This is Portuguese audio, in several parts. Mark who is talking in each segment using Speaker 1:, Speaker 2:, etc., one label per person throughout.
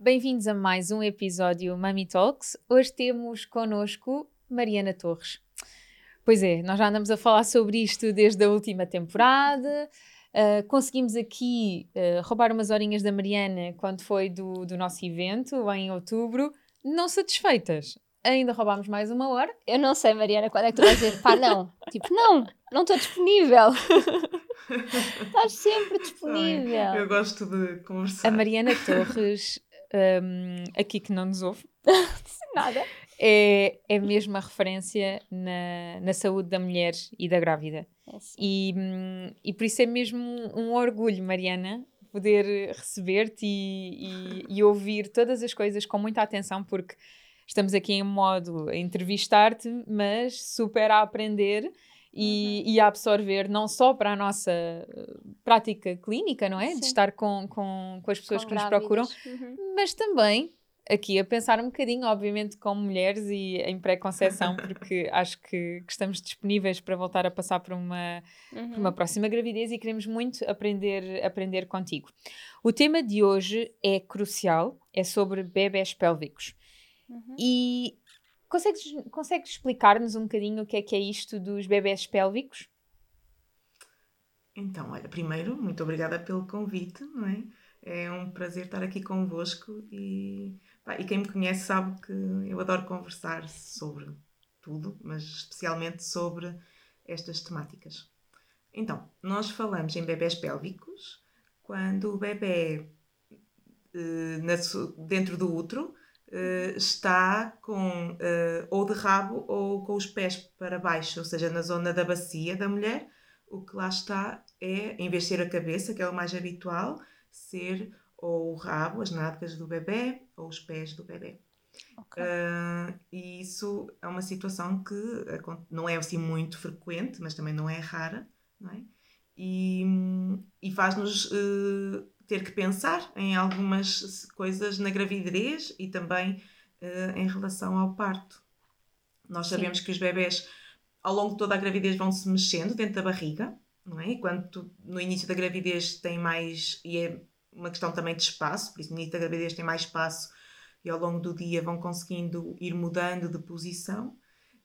Speaker 1: Bem-vindos a mais um episódio Mami Talks. Hoje temos connosco Mariana Torres. Pois é, nós já andamos a falar sobre isto desde a última temporada. Uh, conseguimos aqui uh, roubar umas horinhas da Mariana quando foi do, do nosso evento, em outubro. Não satisfeitas, ainda roubámos mais uma hora.
Speaker 2: Eu não sei, Mariana, quando é que tu vais dizer, pá, não. Tipo, não, não estou disponível. Estás sempre disponível.
Speaker 3: Ai, eu gosto de conversar.
Speaker 1: A Mariana Torres, um, aqui que não nos ouve.
Speaker 2: Nada.
Speaker 1: É, é mesmo a referência na, na saúde da mulher e da grávida.
Speaker 2: É
Speaker 1: e, hum, e por isso é mesmo um, um orgulho, Mariana, poder receber-te e, e, e, ouvir todas as coisas com muita atenção, porque estamos aqui em modo a entrevistar-te, mas super a aprender e, uhum. e, a absorver não só para a nossa prática clínica, não é? Sim. De estar com, com, com as pessoas com que grávidas. nos procuram, uhum. mas também aqui a pensar um bocadinho, obviamente, como mulheres e em pré-conceição, porque acho que, que, estamos disponíveis para voltar a passar por uma, uhum. por uma próxima gravidez e queremos muito aprender, aprender contigo. O tema de hoje é crucial, é sobre bebés pélvicos. Uhum. E consegues, consegues explicar-nos um bocadinho o que é que é isto dos bebés pélvicos?
Speaker 3: Então, olha, primeiro, muito obrigada pelo convite, não é? É um prazer estar aqui convosco e, pá, e quem me conhece sabe que eu adoro conversar sobre tudo, mas especialmente sobre estas temáticas. Então, nós falamos em bebés pélvicos quando o bebê eh, dentro do útero uh, está com uh, ou de rabo ou com os pés para baixo, ou seja, na zona da bacia da mulher, o que lá está é, em vez de ser a cabeça, que é o mais habitual, ser ou o rabo, as nádegas do bebê ou os pés do bebê. Okay. Uh, e isso é uma situação que não é assim muito frequente, mas também não é rara, não é? E, e faz-nos uh, ter que pensar em algumas coisas na gravidez e também uh, em relação ao parto. Nós sabemos Sim. que os bebés, ao longo de toda a gravidez, vão se mexendo dentro da barriga, não é? Enquanto no início da gravidez tem mais, e é uma questão também de espaço, por isso no início da gravidez tem mais espaço e ao longo do dia vão conseguindo ir mudando de posição.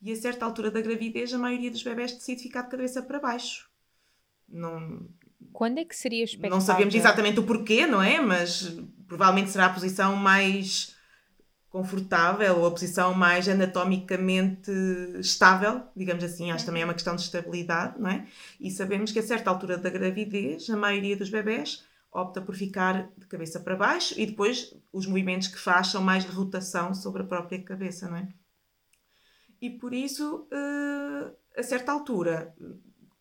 Speaker 3: E a certa altura da gravidez, a maioria dos bebés decide ficar de cabeça para baixo. Não,
Speaker 1: quando é que seria expectável?
Speaker 3: Não sabemos exatamente o porquê, não é? Mas provavelmente será a posição mais confortável ou a posição mais anatomicamente estável, digamos assim. Acho que também é uma questão de estabilidade, não é? E sabemos que a certa altura da gravidez, a maioria dos bebés opta por ficar de cabeça para baixo e depois os movimentos que faz são mais de rotação sobre a própria cabeça, não é? E por isso, eh, a certa altura,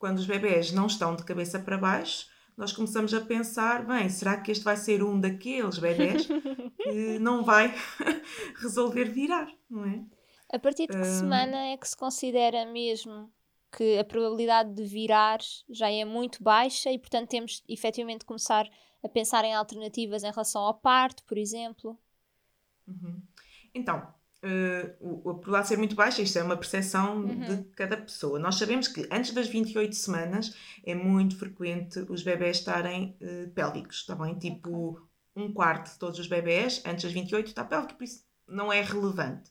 Speaker 3: quando os bebés não estão de cabeça para baixo, nós começamos a pensar, bem, será que este vai ser um daqueles bebés que não vai resolver virar, não é?
Speaker 2: A partir de que uh... semana é que se considera mesmo que a probabilidade de virar já é muito baixa e, portanto, temos efetivamente de começar a pensar em alternativas em relação ao parto, por exemplo?
Speaker 3: Uhum. Então, uh, a probabilidade de ser muito baixa, isto é uma percepção uhum. de cada pessoa. Nós sabemos que antes das 28 semanas é muito frequente os bebés estarem uh, pélvicos, está bem? Tipo, um quarto de todos os bebés antes das 28 está pélvico, por isso não é relevante.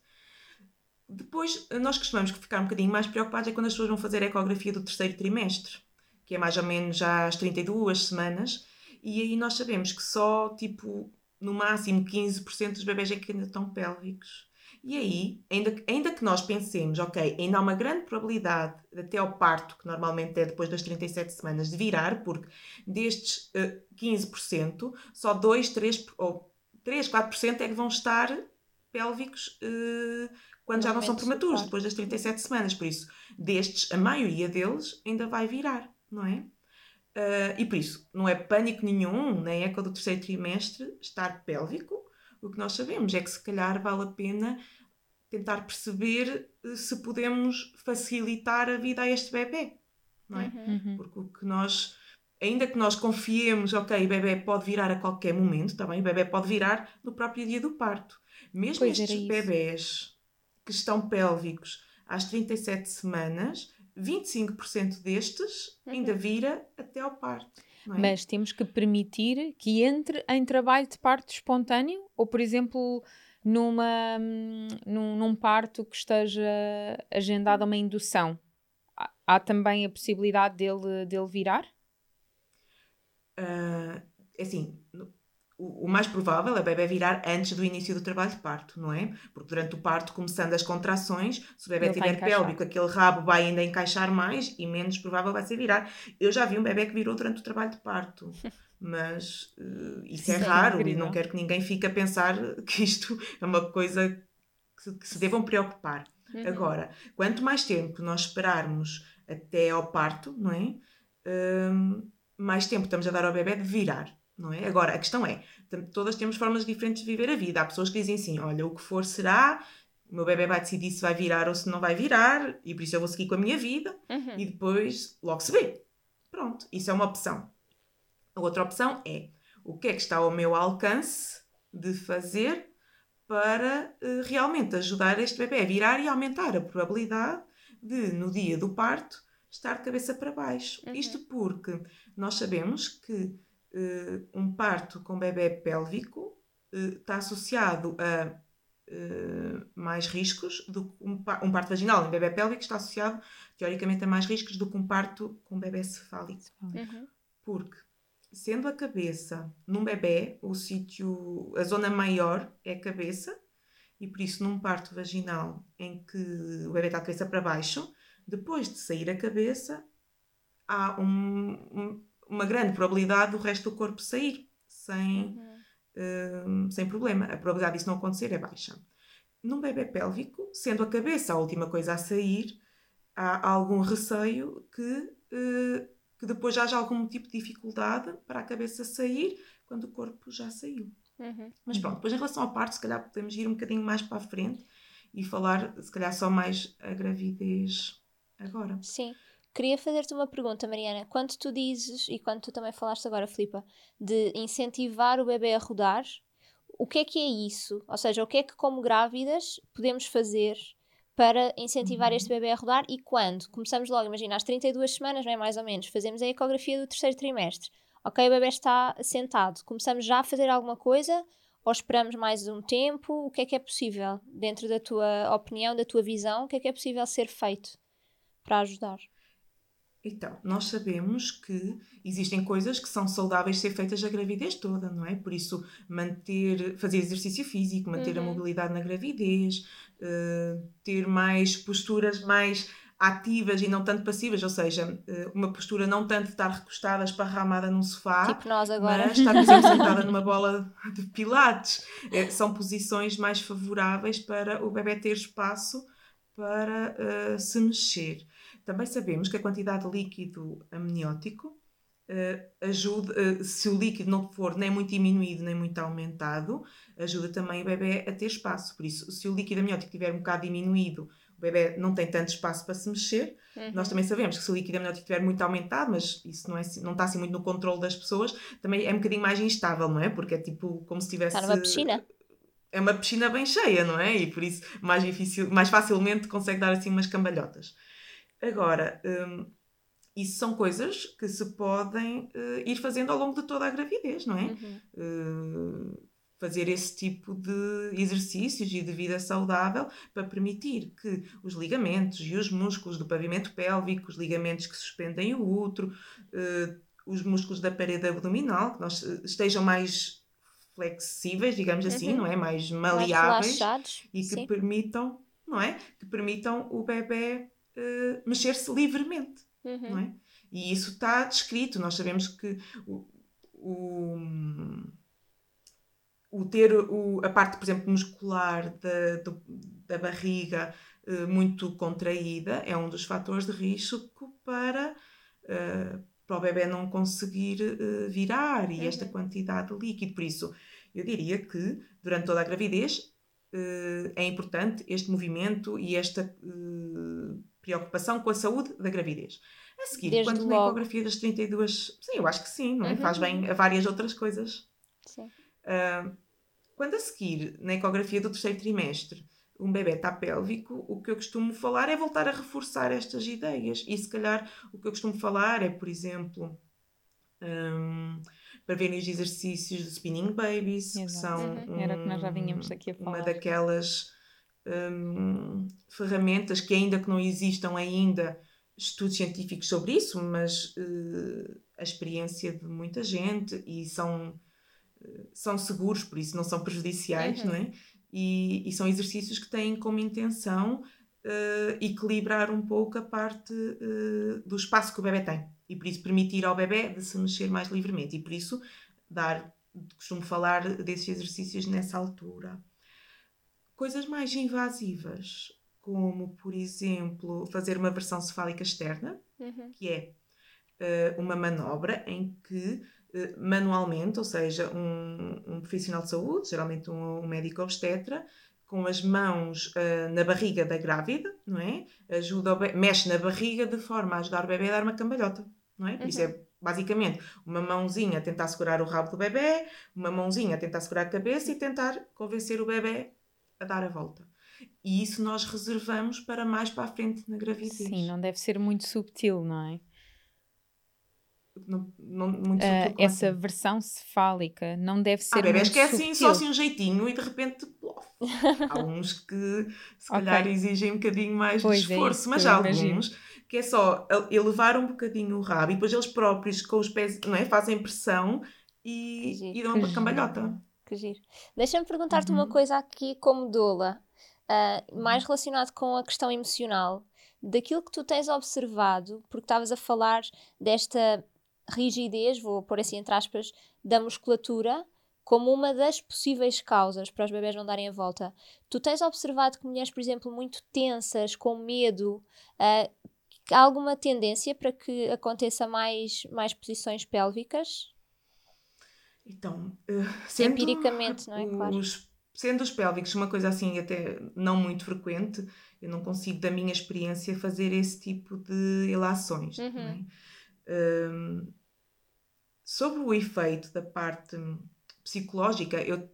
Speaker 3: Depois, nós costumamos ficar um bocadinho mais preocupados é quando as pessoas vão fazer a ecografia do terceiro trimestre, que é mais ou menos já às 32 semanas, e aí nós sabemos que só, tipo, no máximo 15% dos bebés é que ainda estão pélvicos. E aí, ainda, ainda que nós pensemos, ok, ainda há uma grande probabilidade até ao parto, que normalmente é depois das 37 semanas, de virar, porque destes uh, 15%, só 2, 3 ou 3, 4% é que vão estar pélvicos uh, quando já não são prematuros, depois das 37 semanas. Por isso, destes, a maioria deles ainda vai virar, não é? Uh, e por isso, não é pânico nenhum, nem eco do terceiro trimestre, estar pélvico. O que nós sabemos é que se calhar vale a pena tentar perceber eh, se podemos facilitar a vida a este bebê, não é?
Speaker 1: Uhum. uhum.
Speaker 3: Porque o que nós, ainda que nós confiemos, ok, o bebê pode virar a qualquer momento, também tá o bebê pode virar no próprio dia do parto. Mesmo pois estes bebés que estão pélvicos às 37 semanas, 25% destes uhum. ainda vira até ao parto. É?
Speaker 1: Mas temos que permitir que entre em trabalho de parto espontâneo ou, por exemplo, numa, num, num parto que esteja agendada uma indução. Há, há também a possibilidade dele, dele virar?
Speaker 3: Uh, assim, o, mais provável é o bebê virar antes do início do trabalho de parto, não é? Porque durante o parto, começando as contrações, se o bebê Ele tiver pélvico, aquele rabo vai ainda encaixar mais e menos provável vai ser virar. Eu já vi um bebê que virou durante o trabalho de parto. Mas uh, isso é, é raro e não quero que ninguém fique a pensar que isto é uma coisa que se, que se devam preocupar. Uhum. Agora, quanto mais tempo nós esperarmos até ao parto, não é? Uh, mais tempo estamos a dar ao bebê de virar não é? Agora, a questão é, todas temos formas diferentes de viver a vida. Há pessoas que dizem assim, olha, o que for será, o meu bebê vai decidir se vai virar ou se não vai virar, e por isso eu vou seguir com a minha vida, uhum. e depois logo se vê. Pronto, isso é uma opção. A outra opção é, o que é que está ao meu alcance de fazer para uh, realmente ajudar este bebê a virar e aumentar a probabilidade de, no dia do parto, estar de cabeça para baixo. Uhum. Isto porque nós sabemos que uh, um parto com bebê pélvico uh, está associado a uh, mais riscos do que um, um, parto vaginal em bebê pélvico está associado teoricamente a mais riscos do que um parto com bebê cefálico. Uhum. Porque sendo a cabeça num bebê o sítio a zona maior é a cabeça e por isso num parto vaginal em que o bebê está a cabeça para baixo depois de sair a cabeça há um, um uma grande probabilidade do resto do corpo sair sem, uhum. uh, sem problema. A probabilidade disso não acontecer é baixa. Num bebê pélvico, sendo a cabeça a última coisa a sair, há algum receio que, uh, que depois haja algum tipo de dificuldade para a cabeça sair quando o corpo já saiu. Uhum. Mas pronto, depois em relação ao parto, se calhar podemos ir um bocadinho mais para a frente e falar, se calhar, só mais a gravidez agora.
Speaker 2: Sim. Queria fazer-te uma pergunta, Mariana. Quando tu dizes, e quando tu também falaste agora, Filipa, de incentivar o bebê a rodar, o que é que é isso? Ou seja, o que é que, como grávidas, podemos fazer para incentivar uhum. este bebê a rodar e quando? Começamos logo, imagina, às 32 semanas, não é mais ou menos, fazemos a ecografia do terceiro trimestre. Ok, o bebê está sentado. Começamos já a fazer alguma coisa ou esperamos mais um tempo? O que é que é possível, dentro da tua opinião, da tua visão, o que é que é possível ser feito para ajudar?
Speaker 3: Então, nós sabemos que existem coisas que são saudáveis ser feitas a gravidez toda, não é? Por isso, manter, fazer exercício físico, manter uhum. a mobilidade na gravidez, uh, ter mais posturas mais ativas e não tanto passivas, ou seja, uh, uma postura não tanto de estar recostada, esparramada num sofá,
Speaker 2: tipo nós agora.
Speaker 3: mas estar, por exemplo, sentada numa bola de pilates. É, são posições mais favoráveis para o bebê ter espaço para uh, se mexer. Também sabemos que a quantidade de líquido amniótico uh, ajuda, uh, se o líquido não for nem muito diminuído nem muito aumentado, ajuda também o bebê a ter espaço. Por isso, se o líquido amniótico estiver um bocado diminuído, o bebê não tem tanto espaço para se mexer. Uhum. Nós também sabemos que se o líquido amniótico estiver muito aumentado, mas isso não, é, não está assim muito no controle das pessoas, também é um bocadinho mais instável, não é? Porque é tipo como se tivesse.
Speaker 2: Está numa piscina.
Speaker 3: É uma piscina bem cheia, não é? E por isso mais, difícil, mais facilmente consegue dar assim umas cambalhotas. Agora, um, isso são coisas que se podem uh, ir fazendo ao longo de toda a gravidez, não é? Uhum. Uh, fazer esse tipo de exercícios e de vida saudável para permitir que os ligamentos e os músculos do pavimento pélvico, os ligamentos que suspendem o útero, uh, os músculos da parede abdominal, que nós estejam mais flexíveis, digamos assim, uhum. não é? Mais maleáveis mais e que sim. permitam, não é? Que permitam o bebê uh, mexer-se livremente, uhum. não é? E isso está descrito. Nós sabemos que o, o, o ter o, a parte, por exemplo, muscular da, do, da barriga uh, muito contraída é um dos fatores de risco para, uh, para o bebê não conseguir uh, virar e uhum. esta quantidade de líquido. Por isso, eu diria que durante toda a gravidez é importante este movimento e esta preocupação com a saúde da gravidez. A seguir, Desde quanto logo. na ecografia das 32. Sim, eu acho que sim, não é? Uhum. Faz bem a várias outras coisas. Sim. Uh, quando a seguir, na ecografia do terceiro trimestre, um bebê está pélvico, o que eu costumo falar é voltar a reforçar estas ideias. E se calhar o que eu costumo falar é, por exemplo, um, para verem os exercícios do Spinning Babies, Exato. que são.
Speaker 1: Uhum. Que nós já vínhamos aqui a falar.
Speaker 3: Uma daquelas um, ferramentas que, ainda que não existam ainda estudos científicos sobre isso, mas uh, a experiência de muita gente e são, uh, são seguros, por isso não são prejudiciais, uhum. não é? E, e, são exercícios que têm como intenção uh, equilibrar um pouco a parte do espaço que o bebê tem e por isso permitir ao bebê de se mexer mais livremente e por isso dar, costumo falar desses exercícios nessa altura. Coisas mais invasivas, como, por exemplo, fazer uma versão cefálica externa, uhum. que é uh, uma manobra em que uh, manualmente, ou seja, um, um, profissional de saúde, geralmente um, um médico obstetra, com as mãos uh, na barriga da grávida, não é? Ajuda mexe na barriga de forma a ajudar o bebê a dar uma cambalhota, não é? Uhum. isso é uhum. basicamente uma mãozinha a tentar segurar o rabo do bebê, uma mãozinha a tentar segurar a cabeça e tentar convencer o bebê a dar a volta. E isso nós reservamos para mais para a frente na gravidez.
Speaker 1: Sim, não deve ser muito subtil, não é?
Speaker 3: Não, não, muito
Speaker 1: uh, essa assim? versão cefálica não deve ser.
Speaker 3: Há bebés que é assim, só assim um jeitinho e de repente. Plof. Há uns que se calhar okay. exigem um bocadinho mais pois de é esforço, é mas há alguns imagino. que é só elevar um bocadinho o rabo e depois eles próprios com os pés não é, fazem pressão e, e dão uma cambalhota
Speaker 2: que giro. Deixa-me perguntar-te uhum. uma coisa aqui como doula, uh, mais relacionado com a questão emocional. Daquilo que tu tens observado, porque estavas a falar desta rigidez, vou pôr assim entre aspas, da musculatura, como uma das possíveis causas para os bebés não darem a volta. Tu tens observado que mulheres, por exemplo, muito tensas, com medo, uh, há alguma tendência para que aconteça mais, mais posições pélvicas?
Speaker 3: Então, uh, sendo
Speaker 2: empiricamente, não é?
Speaker 3: Os,
Speaker 2: claro.
Speaker 3: Sendo os pélvicos uma coisa assim até não muito frequente, eu não consigo, da minha experiência, fazer esse tipo de ilações. É? Uhum. É? Um, sobre o efeito da parte psicológica, eu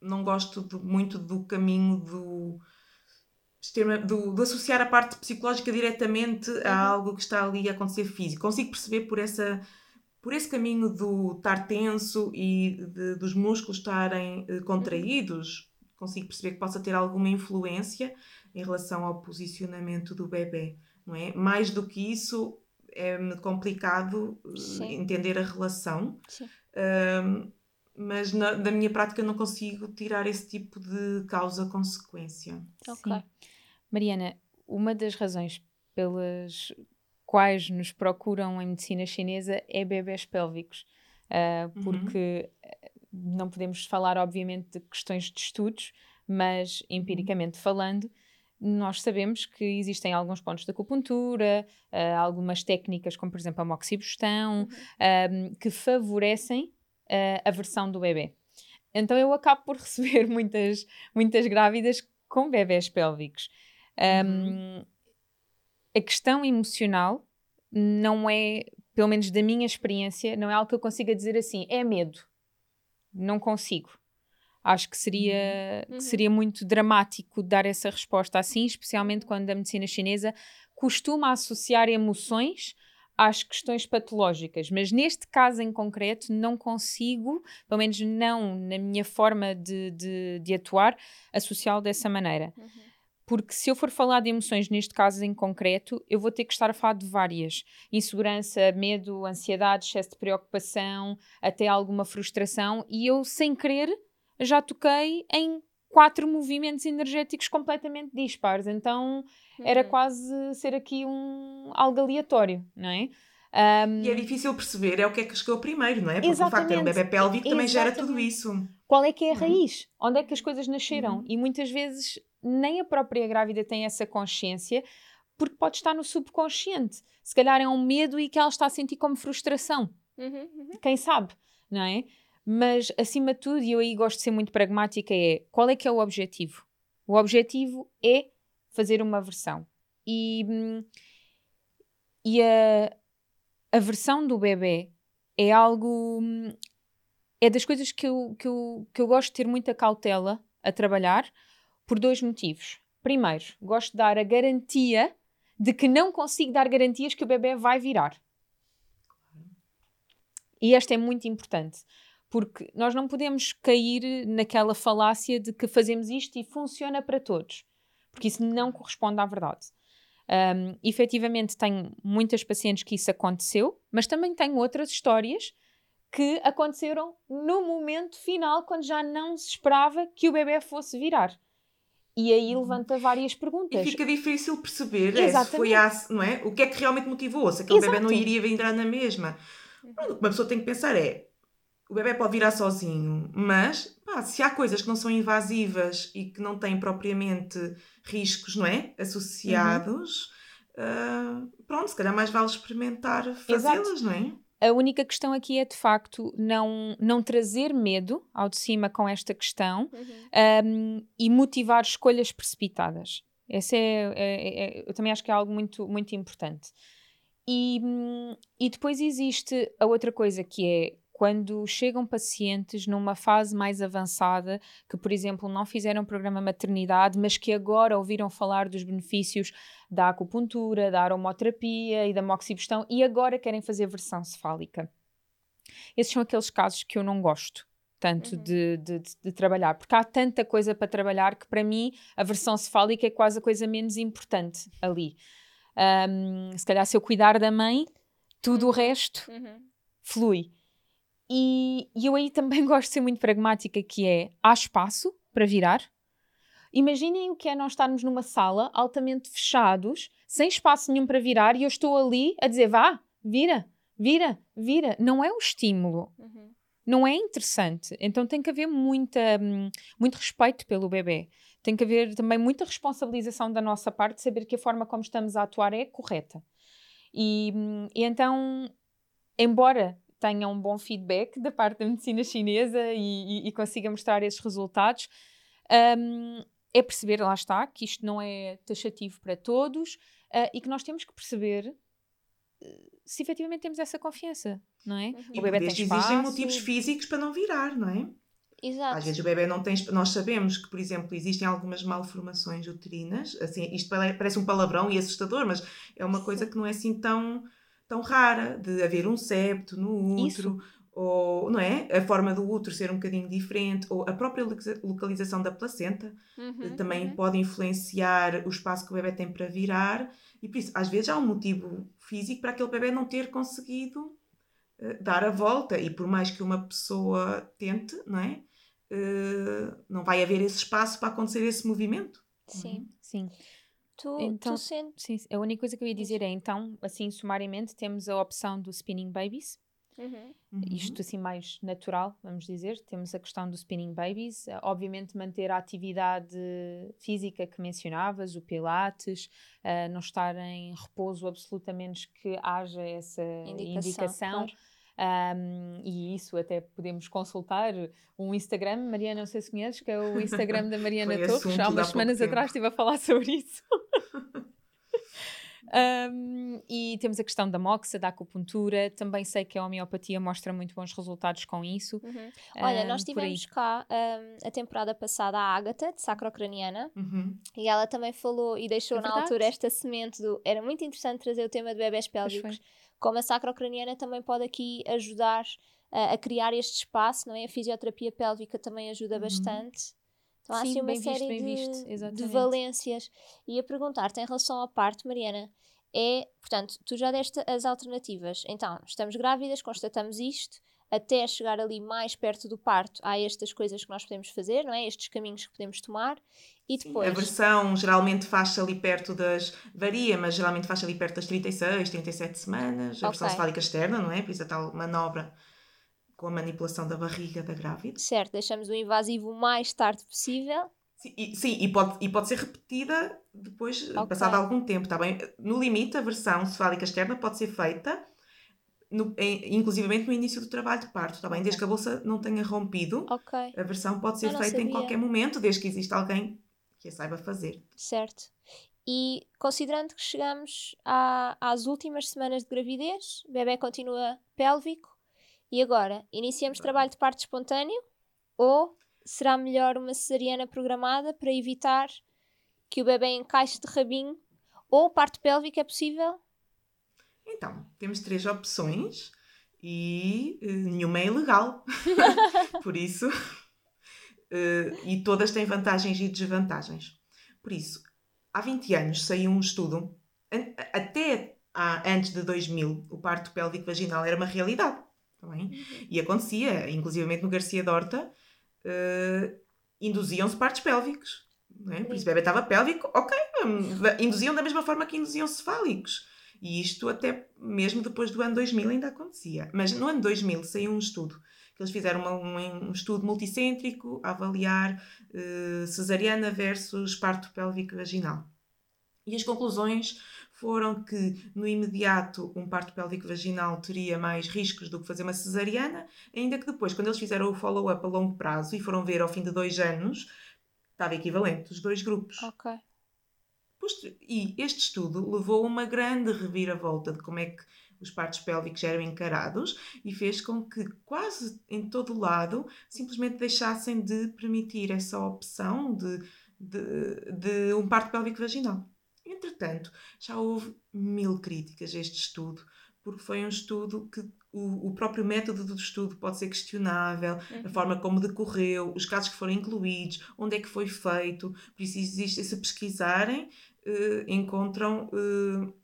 Speaker 3: não gosto de, muito do caminho do, do, de associar a parte psicológica diretamente uhum. a algo que está ali a acontecer físico. Consigo perceber por essa por esse caminho do estar tenso e de, dos músculos estarem eh, contraídos, consigo perceber que possa ter alguma influência em relação ao posicionamento do bebê, não é? Mais do que isso, é complicado eh, Sim. entender a relação. Um, mas na, da minha prática não consigo tirar esse tipo de causa-consequência.
Speaker 1: Ok. Mariana, uma das razões pelas quais nos procuram em medicina chinesa é bebés pélvicos, uh, porque uhum. não podemos falar, obviamente, de questões de estudos, mas empiricamente falando, nós sabemos que existem alguns pontos de acupuntura, uh, algumas técnicas, como por exemplo a moxibustão, uhum. que favorecem uh, a versão do bebê. Então eu acabo por receber muitas, muitas grávidas com bebés pélvicos. Um, uhum a questão emocional não é, pelo menos da minha experiência, não é algo que eu consiga dizer assim, é medo. Não consigo. Acho que seria, uhum. que seria muito dramático dar essa resposta assim, especialmente quando a medicina chinesa costuma associar emoções às questões patológicas, mas neste caso em concreto não consigo, pelo menos não na minha forma de, de, de atuar, associá-lo dessa maneira. Uhum porque se eu for falar de emoções neste caso em concreto, eu vou ter que estar a falar de várias: insegurança, medo, ansiedade, excesso de preocupação, até alguma frustração, e eu, sem querer, já toquei em quatro movimentos energéticos completamente dispares. Então uhum. era quase ser aqui um algo aleatório, não é?
Speaker 3: Um, e é difícil perceber é o que é que chegou primeiro, não é? Porque o facto de ter um bebê pélvico também gera tudo isso.
Speaker 1: qual é que é a raiz? Onde é que as coisas nasceram? Uhum. E muitas vezes nem a própria grávida tem essa consciência, porque pode estar no subconsciente. Se calhar é um medo e que ela está a sentir como frustração. Uhum, uhum. Quem sabe, não é? Mas, acima de tudo, e eu aí gosto de ser muito pragmática, é qual é que é o objetivo? O objetivo é fazer uma versão. E, hum, e a, a versão do bebê é algo. Hum, é das coisas que eu, que, eu, que eu gosto de ter muita cautela a trabalhar por dois motivos. Primeiro, gosto de dar a garantia de que não consigo dar garantias que o bebê vai virar. E esta é muito importante, porque nós não podemos cair naquela falácia de que fazemos isto e funciona para todos, porque isso não corresponde à verdade. Um, efetivamente, tenho muitas pacientes que isso aconteceu, mas também tenho outras histórias que aconteceram no momento final, quando já não se esperava que o bebê fosse virar. E aí levanta várias perguntas.
Speaker 3: E fica difícil perceber é, se foi a, não é? o que é que realmente motivou, se aquele Exato. bebê não iria entrar na mesma. O que uma pessoa tem que pensar é: o bebê pode virar sozinho, mas pá, se há coisas que não são invasivas e que não têm propriamente riscos não é? associados, uhum. uh, pronto, se calhar mais vale experimentar fazê-las, não é?
Speaker 1: A única questão aqui é, de facto, não, não trazer medo ao de cima com esta questão uhum. um, e motivar escolhas precipitadas. Esse é, é, é, eu também acho que é algo muito, muito importante. E, hum, e depois existe a outra coisa que é quando chegam pacientes numa fase mais avançada, que, por exemplo, não fizeram programa maternidade, mas que agora ouviram falar dos benefícios da acupuntura, da aromoterapia e da moxibustão e agora querem fazer versão cefálica. Esses são aqueles casos que eu não gosto tanto uhum. de, de, de, trabalhar, porque há tanta coisa para trabalhar que para mim a versão cefálica é quase a coisa menos importante ali. Um, se calhar se eu cuidar da mãe, tudo o uhum. resto uhum. flui. E, e eu aí também gosto de ser muito pragmática, que é, há espaço para virar? Imaginem o que é nós estarmos numa sala altamente fechados, sem espaço nenhum para virar, e eu estou ali a dizer, vá, vira, vira, vira. Não é o estímulo. Uhum. Não é interessante. Então tem que haver muita, hum, muito respeito pelo bebê. Tem que haver também muita responsabilização da nossa parte, saber que a forma como estamos a atuar é correta. E, hum, e então, embora tenha um bom feedback da parte da medicina chinesa e, e, e consiga mostrar esses resultados. Um, é perceber, lá está, que isto não é taxativo para todos uh, e que nós temos que perceber uh, se efetivamente temos essa confiança, não é?
Speaker 3: Uhum. O bebê tem espaço. Existem motivos físicos para não virar, não é? Exato. Às vezes o bebê não tem. Nós sabemos que, por exemplo, existem algumas malformações uterinas. Assim, isto parece um palavrão e assustador, mas é uma coisa que não é assim tão tão rara de haver um septo no útero, Isso. ou não é? A forma do útero ser um bocadinho diferente, ou a própria localização da placenta uhum, eh, também uhum. pode influenciar o espaço que o bebê tem para virar, e por isso, às vezes, há um motivo físico para aquele bebê não ter conseguido uh, dar a volta, e por mais que uma pessoa tente, não é? Uh, não vai haver esse espaço para acontecer esse movimento.
Speaker 1: Sim, uhum. sim. Tu, então, tu sentes... sim, a única coisa que eu ia dizer é, então, assim, sumariamente, temos a opção do spinning babies. Uhum. Isto assim mais natural, vamos dizer. Temos a questão do spinning babies. Uh, obviamente manter a atividade física que mencionavas, o pilates, uh, não estar em repouso absolutamente que haja essa indicação. indicação. Claro um, e isso até podemos consultar um Instagram, Mariana, não sei se conheces, que é o Instagram da Mariana Torres. Há umas semanas atrás estive a falar sobre isso. Um, e temos a questão da moxa, da acupuntura. Também sei que a homeopatia mostra muito bons resultados com isso.
Speaker 2: Uhum. Olha, um, nós tivemos cá um, a temporada passada a Ágata, de sacrocraniana, uhum. e ela também falou e deixou é na altura esta semente do. Era muito interessante trazer o tema de bebés pélvicos como a sacrocraniana também pode aqui ajudar uh, a criar este espaço, não é? A fisioterapia pélvica também ajuda uhum. bastante. Então há assim uma série visto, de, de, valências. E a perguntar-te em relação à parte, Mariana, é, portanto, tu já deste as alternativas. Então, estamos grávidas, constatamos isto, até chegar ali mais perto do parto, há estas coisas que nós podemos fazer, não é? Estes caminhos que podemos tomar. E depois...
Speaker 3: Sim, a versão geralmente faz-se ali perto das. varia, mas geralmente faz-se ali perto das 36, 37 semanas. A okay. versão cefálica externa, não é? Por isso a tal manobra com a manipulação da barriga da grávida.
Speaker 2: Certo, deixamos o invasivo o mais tarde possível.
Speaker 3: Sim, e, sim, e, pode, e pode ser repetida depois, okay. passado algum tempo, está bem? No limite, a versão cefálica externa pode ser feita, no, em, inclusivamente no início do trabalho de parto, está bem? Desde que a bolsa não tenha rompido, okay. a versão pode ser feita em qualquer momento, desde que exista alguém que a saiba fazer.
Speaker 2: Certo. E considerando que chegamos à, às últimas semanas de gravidez, o bebê continua pélvico, e agora iniciamos Bem. trabalho de parto espontâneo ou será melhor uma cesariana programada para evitar que o bebê encaixe de rabinho ou parto pélvico é possível?
Speaker 3: Então, temos três opções e uh, nenhuma é ilegal. Por isso, uh, e todas têm vantagens e desvantagens. Por isso, há 20 anos saiu um estudo, até há, antes de 2000, o parto pélvico vaginal era uma realidade. Tá? Uhum. E acontecia, inclusivamente no Garcia Dorta, uh, induziam-se partos pélvicos. É? Por isso o bebê estava pélvico, ok, induziam da mesma forma que induziam cefálicos. E isto até mesmo depois do ano 2000 ainda acontecia. Mas no ano 2000 saiu um estudo eles fizeram uma, um, um, estudo multicêntrico a avaliar uh, cesariana versus parto pélvico vaginal. E as conclusões foram que, no imediato, um parto pélvico vaginal teria mais riscos do que fazer uma cesariana, ainda que depois, quando eles fizeram o follow-up a longo prazo e foram ver ao fim de dois anos, estava equivalente os dois grupos.
Speaker 2: Ok.
Speaker 3: E este estudo levou a uma grande reviravolta de como é que os partos pélvicos eram encarados e fez com que quase em todo lado simplesmente deixassem de permitir essa opção de, de, de um parto pélvico vaginal. Entretanto, já houve mil críticas a este estudo, porque foi um estudo que o, o, próprio método do estudo pode ser questionável, uhum. a forma como decorreu, os casos que foram incluídos, onde é que foi feito. Por isso existe, se pesquisarem, uh, encontram uh,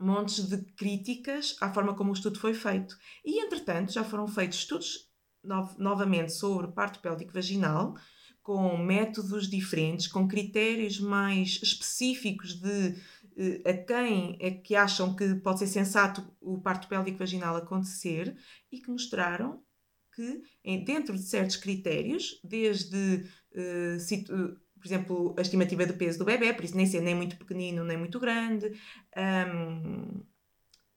Speaker 3: montes de críticas à forma como o estudo foi feito. E, entretanto, já foram feitos estudos no novamente sobre parto pélvico vaginal, com métodos diferentes, com critérios mais específicos de eh, a quem é que acham que pode ser sensato o parto pélvico vaginal acontecer e que mostraram que, dentro de certos critérios, desde uh, por exemplo, a estimativa de peso do bebê, por isso nem ser nem muito pequenino nem muito grande. Um,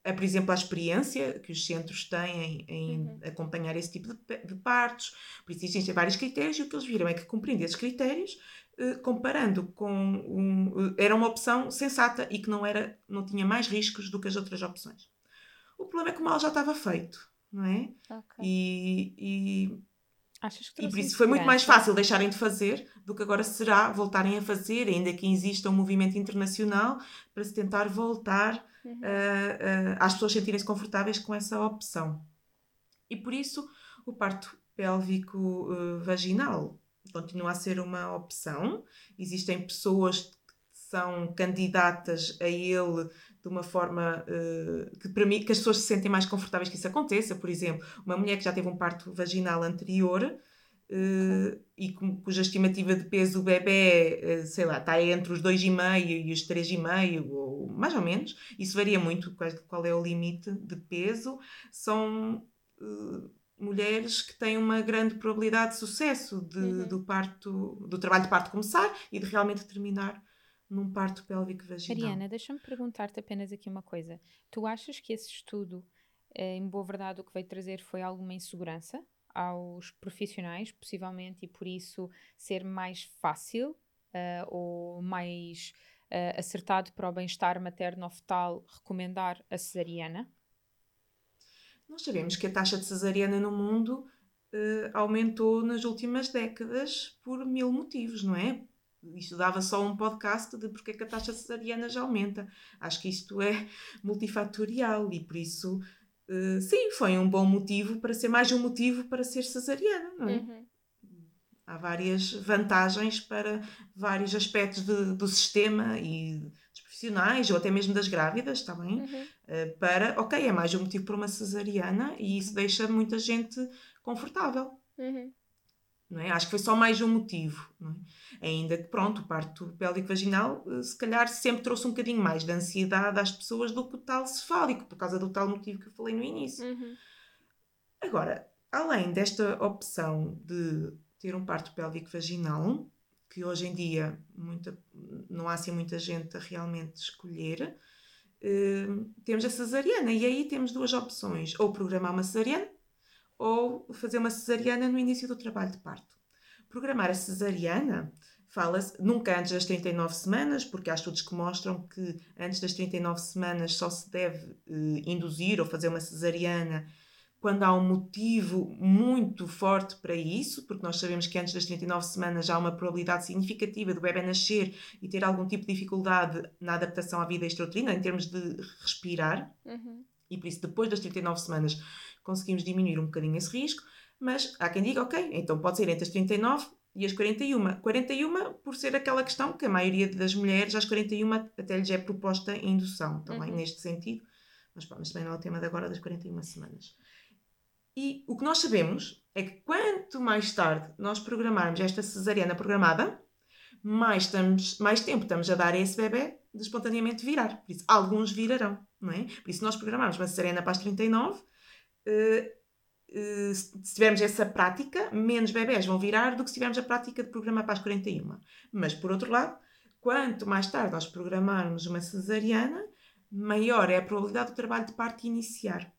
Speaker 3: é, por exemplo, a experiência que os centros têm em uhum. acompanhar esse tipo de, de, partos. Por isso existem vários critérios e o que eles viram é que cumprindo esses critérios, eh, comparando com um, eh, era uma opção sensata e que não, era, não tinha mais riscos do que as outras opções. O problema é que o mal já estava feito, não é?
Speaker 2: Okay.
Speaker 3: E, e e por isso foi muito mais fácil deixarem de fazer do que agora será voltarem a fazer, ainda que exista um movimento internacional para se tentar voltar uhum. uh, uh, às pessoas sentirem-se confortáveis com essa opção. E por isso o parto pélvico uh, vaginal continua a ser uma opção. Existem pessoas que são candidatas a ele de uma forma uh, que permite que as pessoas se sentem mais confortáveis que isso aconteça. Por exemplo, uma mulher que já teve um parto vaginal anterior uh, e cuja estimativa de peso do bebê, uh, sei lá, está entre os 2,5 e os 3,5, ou mais ou menos. Isso varia muito qual, qual é o limite de peso. São mulheres que têm uma grande probabilidade de sucesso de, uhum. do parto, do trabalho de parto começar e de realmente terminar num parto pélvico vaginal.
Speaker 1: Mariana, deixa-me perguntar-te apenas aqui uma coisa. Tu achas que esse estudo, eh, em boa verdade, o que veio trazer foi alguma insegurança aos profissionais, possivelmente, e por isso ser mais fácil uh, ou mais uh, acertado para o bem-estar materno-fetal recomendar a cesariana?
Speaker 3: Nós sabemos que a taxa de cesariana no mundo uh, aumentou nas últimas décadas por mil motivos, não é? isto dava só um podcast de porque é que a taxa cesariana já aumenta. Acho que isto é multifatorial e por isso, uh, sim, foi um bom motivo para ser mais um motivo para ser cesariana, não é? Uhum. Há várias vantagens para vários aspectos de, do sistema e profissionais ou até mesmo das grávidas, está bem? Uhum. Uh, para, ok, é mais um motivo para uma cesariana e isso deixa muita gente confortável.
Speaker 2: Uhum.
Speaker 3: Não é? Acho que foi só mais um motivo. É? Ainda que, pronto, o parto pélvico vaginal eh, se calhar sempre trouxe um bocadinho mais de ansiedade às pessoas do que o tal cefálico, por causa do tal motivo que eu falei no início.
Speaker 2: Uhum.
Speaker 3: Agora, além desta opção de ter um parto pélvico vaginal, que hoje em dia muita, não há assim muita gente a realmente escolher, uh, temos a cesariana. E aí temos duas opções: ou programar uma cesariana, ou fazer uma cesariana no início do trabalho de parto. Programar a cesariana fala-se nunca antes das 39 semanas, porque há estudos que mostram que antes das 39 semanas só se deve uh, induzir ou fazer uma cesariana quando há um motivo muito forte para isso, porque nós sabemos que antes das 39 semanas já há uma probabilidade significativa do bebê nascer e ter algum tipo de dificuldade na adaptação à vida extrauterina, em termos de respirar,
Speaker 2: uhum.
Speaker 3: e por isso depois das 39 semanas conseguimos diminuir um bocadinho esse risco, mas há quem diga, ok, então pode ser entre as 39 e as 41. 41 por ser aquela questão que a maioria das mulheres, às 41 até lhes é proposta indução, também uhum. neste sentido, mas, pronto, mas também não é o tema de agora das 41 semanas. E o que nós sabemos é que quanto mais tarde nós programarmos esta cesariana programada, mais, estamos, mais tempo estamos a dar a esse bebê de espontaneamente virar. Por isso, alguns virarão, não é? Por isso, nós programarmos uma cesariana para as 39, uh, uh, se tivermos essa prática, menos bebés vão virar do que se tivermos a prática de programar para as 41. Mas, por outro lado, quanto mais tarde nós programarmos uma cesariana, maior é a probabilidade do trabalho de parto iniciar.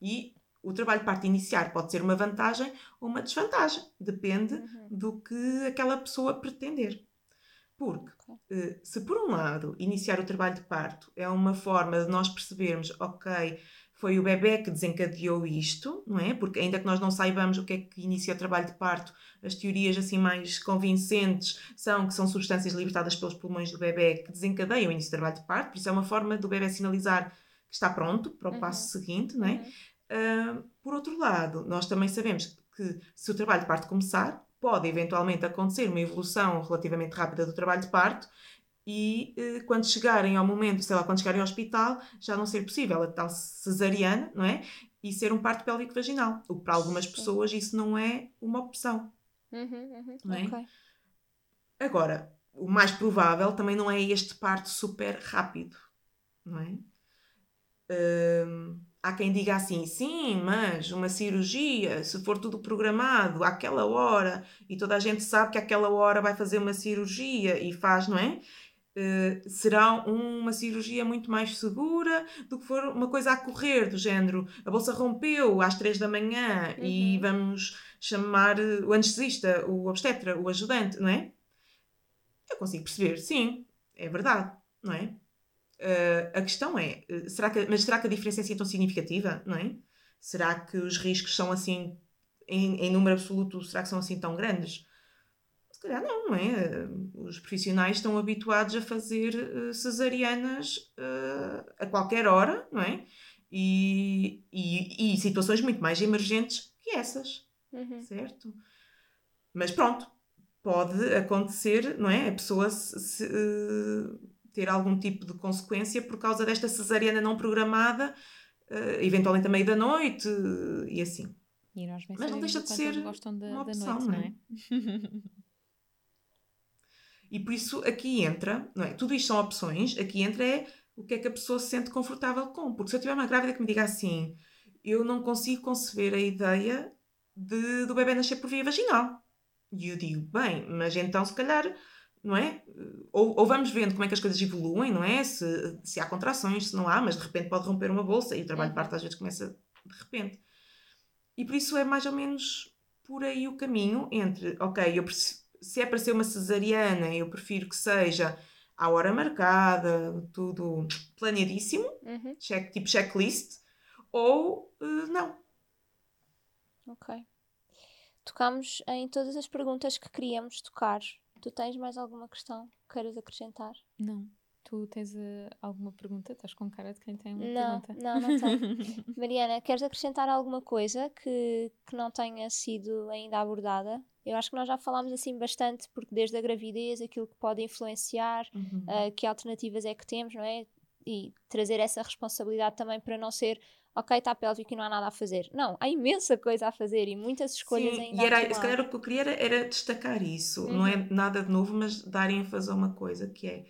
Speaker 3: E o trabalho de parte iniciar pode ser uma vantagem ou uma desvantagem, depende uhum. do que aquela pessoa pretender. Porque, okay. se por um lado iniciar o trabalho de parto é uma forma de nós percebermos, ok, foi o bebê que desencadeou isto, não é? Porque ainda que nós não saibamos o que é que inicia o trabalho de parto, as teorias assim mais convincentes são que são substâncias libertadas pelos pulmões do bebê que desencadeiam o início do trabalho de parto, por isso é uma forma do bebê sinalizar que está pronto para o uhum. passo seguinte, não é? Uhum. Uh, por outro lado, nós também sabemos que se o trabalho de parto começar, pode eventualmente acontecer uma evolução relativamente rápida do trabalho de parto e uh, quando chegarem ao momento, sei lá, quando chegarem ao hospital, já não ser possível a tal cesariana, não é? E ser um parto pélvico vaginal. O que para algumas pessoas isso não é uma opção.
Speaker 2: Uhum, uhum.
Speaker 3: Não é?
Speaker 2: Okay.
Speaker 3: Agora, o mais provável também não é este parto super rápido, não é? Uh, Há quem diga assim, sim, mas uma cirurgia, se for tudo programado àquela hora e toda a gente sabe que àquela hora vai fazer uma cirurgia e faz, não é? Uh, será uma cirurgia muito mais segura do que for uma coisa a correr, do género a bolsa rompeu às três da manhã uhum. e vamos chamar o anestesista, o obstetra, o ajudante, não é? Eu consigo perceber, sim, é verdade, não é? Uh, a questão é, eh, será que, mas será que a diferença é assim tão significativa, não é? Será que os riscos são assim, em, em número absoluto, será que são assim tão grandes? Se calhar não, não é? Os profissionais estão habituados a fazer uh, cesarianas uh, a qualquer hora, não é? E, e, e, situações muito mais emergentes que essas,
Speaker 2: uhum.
Speaker 3: certo? Mas pronto, pode acontecer, não é? A pessoa se, se, ter algum tipo de consequência por causa desta cesariana não programada, uh, eventualmente à meia da noite uh, e assim.
Speaker 1: E Mas não deixa de ser da, uma opção, noite, não é? Não é?
Speaker 3: e por isso aqui entra, não é? Tudo isto são opções, aqui entra é o que é que a pessoa se sente confortável com. Porque se eu tiver uma grávida que me diga assim, eu não consigo conceber a ideia de, do bebê nascer por via vaginal. E eu digo, bem, mas então se calhar não é? Ou, ou, vamos vendo como é que as coisas evoluem, não é? Se, se há contrações, se não há, mas de repente pode romper uma bolsa e o trabalho de parto às vezes começa de repente. E por isso é mais ou menos por aí o caminho entre, ok, eu se é para ser uma cesariana, eu prefiro que seja à hora marcada, tudo planeadíssimo,
Speaker 2: uhum.
Speaker 3: check, tipo checklist, ou uh, não.
Speaker 2: Ok. Tocámos em todas as perguntas que queríamos tocar Tu tens mais alguma questão que queiras acrescentar?
Speaker 1: Não. Tu tens uh, alguma pergunta? Estás com cara de quem tem uma
Speaker 2: não,
Speaker 1: pergunta?
Speaker 2: Não, não tenho. Mariana, queres acrescentar alguma coisa que, que não tenha sido ainda abordada? Eu acho que nós já falámos assim bastante, porque desde a gravidez, aquilo que pode influenciar,
Speaker 3: uhum.
Speaker 2: uh, que alternativas é que temos, não é? E trazer essa responsabilidade também para não ser ok, está pélvico e não há nada a fazer. Não, há imensa coisa a fazer e muitas escolhas
Speaker 3: Sim,
Speaker 2: ainda
Speaker 3: e era, se calhar o que eu queria era, era destacar isso. Uhum. Não é nada de novo, mas dar ênfase a uma coisa que é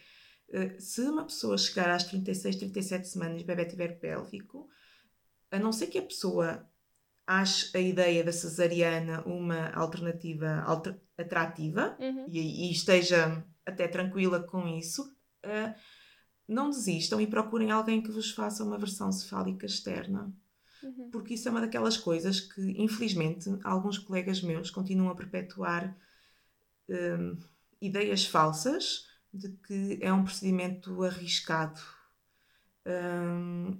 Speaker 3: uh, se uma pessoa chegar às 36, 37 semanas e o bebê tiver pélvico, a não ser que a pessoa ache a ideia da cesariana uma alternativa alter, atrativa
Speaker 2: Uhum.
Speaker 3: e, e esteja até tranquila com isso, uh, não desistam e procurem alguém que vos faça uma versão cefálica externa.
Speaker 2: Uhum.
Speaker 3: Porque isso é uma daquelas coisas que, infelizmente, alguns colegas meus continuam a perpetuar hum, ideias falsas de que é um procedimento arriscado. Hum,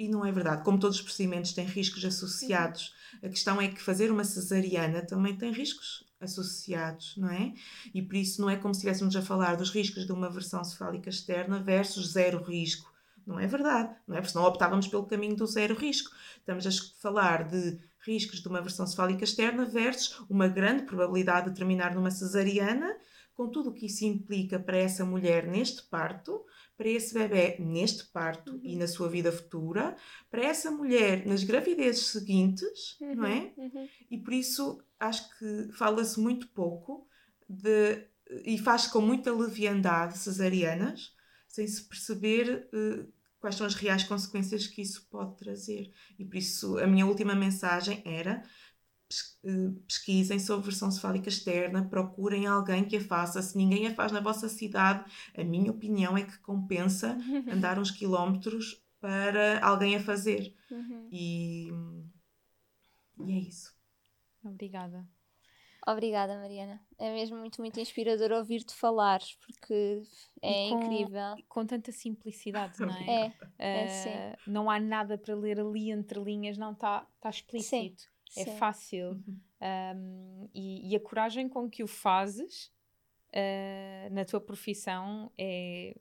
Speaker 3: e não é verdade. Como todos os procedimentos têm riscos associados, a questão é que fazer uma cesariana também tem riscos associados, não é? E por isso não é como se estivéssemos a falar dos riscos de uma versão cefálica externa versus zero risco. Não é verdade, não é? Porque senão optávamos pelo caminho do zero risco. Estamos a falar de riscos de uma versão cefálica externa versus uma grande probabilidade de terminar numa cesariana, com tudo o que isso implica para essa mulher neste parto, para esse bebê neste parto
Speaker 2: Uhum.
Speaker 3: e na sua vida futura, para essa mulher nas gravidezes seguintes, não é?
Speaker 2: Uhum.
Speaker 3: E por isso acho que fala-se muito pouco de, e faz com muita leviandade cesarianas, sem se perceber eh, quais são as reais consequências que isso pode trazer. E por isso a minha última mensagem era pesquisem sobre versão cefálica externa, procurem alguém que a faça. Se ninguém a faz na vossa cidade, a minha opinião é que compensa andar uns quilómetros para alguém a fazer.
Speaker 2: Uhum.
Speaker 3: E, e é isso.
Speaker 1: Obrigada.
Speaker 2: Obrigada, Mariana. É mesmo muito, muito inspirador ouvir-te falar, porque é
Speaker 1: com-
Speaker 2: incrível.
Speaker 1: Com tanta simplicidade, não é?
Speaker 2: É, é
Speaker 1: Eh, não há nada para ler ali entre linhas, não está tá explícito. É
Speaker 2: sim.
Speaker 1: fácil.
Speaker 3: Uhum.
Speaker 1: Um, e, e a coragem com que o fazes eh, na tua profissão é,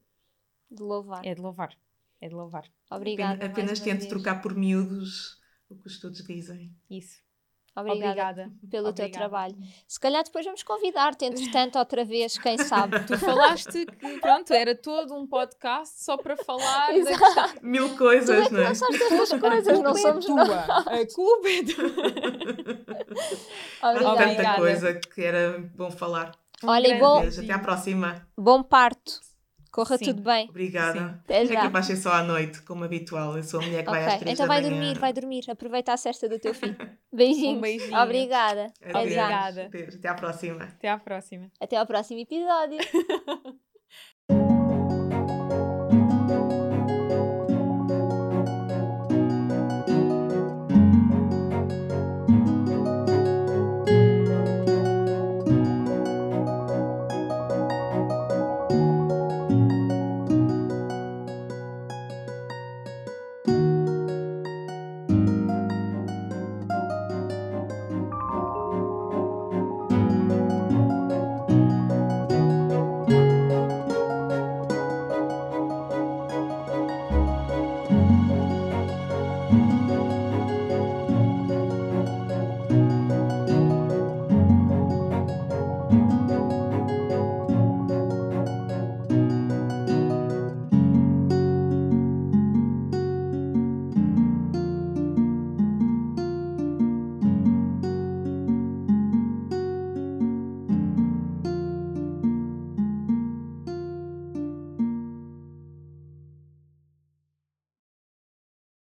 Speaker 2: de louvar.
Speaker 1: é de louvar. É de louvar.
Speaker 2: Obrigada.
Speaker 3: Apenas, apenas
Speaker 2: vez.
Speaker 3: trocar por miúdos o que os estudos dizem.
Speaker 1: Isso.
Speaker 2: Obrigada,
Speaker 1: Obrigada.
Speaker 2: pelo teu
Speaker 1: Obrigada.
Speaker 2: trabalho. Se calhar depois vamos convidar-te, entretanto, outra vez, quem sabe.
Speaker 1: Tu falaste que, pronto, era todo um podcast só para falar da questão.
Speaker 3: Mil
Speaker 2: Tu
Speaker 3: coisas,
Speaker 2: é que
Speaker 3: não é?
Speaker 2: lançaste estas coisas, não
Speaker 1: é
Speaker 2: somos nós.
Speaker 1: tua. A culpa é tua.
Speaker 3: Há
Speaker 2: Obrigada.
Speaker 3: tanta
Speaker 1: Obrigada.
Speaker 3: coisa que era bom falar.
Speaker 2: Olha, e bom-
Speaker 3: até à próxima.
Speaker 2: Bom parto. Corra
Speaker 1: Sim.
Speaker 2: tudo bem.
Speaker 3: Obrigada.
Speaker 2: Até
Speaker 3: É
Speaker 2: já.
Speaker 3: que baixei só à noite, como habitual. Eu sou a mulher que vai às três
Speaker 2: então
Speaker 3: da
Speaker 2: vai
Speaker 3: manhã.
Speaker 2: dormir, vai dormir. Aproveita a cesta do teu filho. Beijinhos.
Speaker 1: Um beijinho.
Speaker 2: Obrigada.
Speaker 3: Adeus.
Speaker 1: Obrigada.
Speaker 3: Até à próxima.
Speaker 1: Até à próxima.
Speaker 2: Até ao próximo episódio.